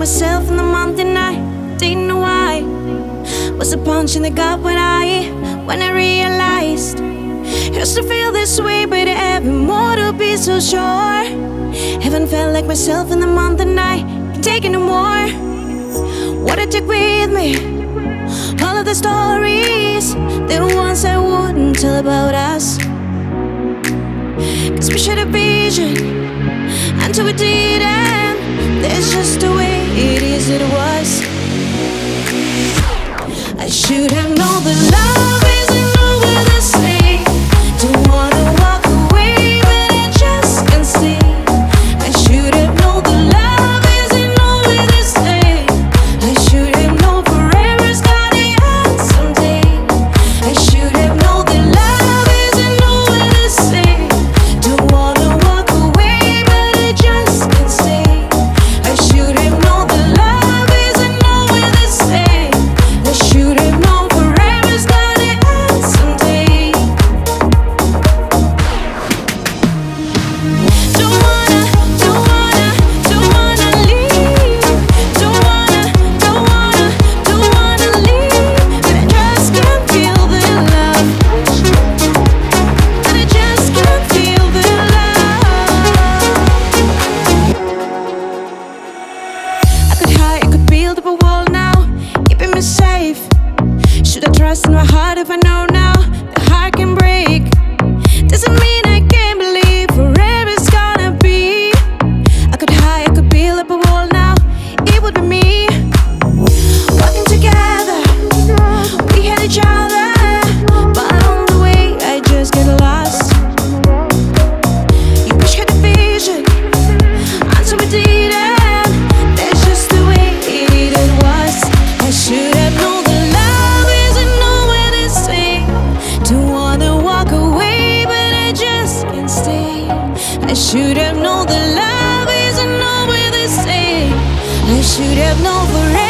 myself in the month and I didn't know why. Was a punch in the gut when I when I realized used to feel this way, but having more to be so sure. Haven't felt like myself in the month and I can take it no more. What I took with me, all of the stories, the ones I wouldn't tell about us. Cause we shared a vision until we didn't. That's just the way it is, it was. I should have build up a wall now, keeping me safe. Should I trust in my heart if I know now the heart can break? Have known forever's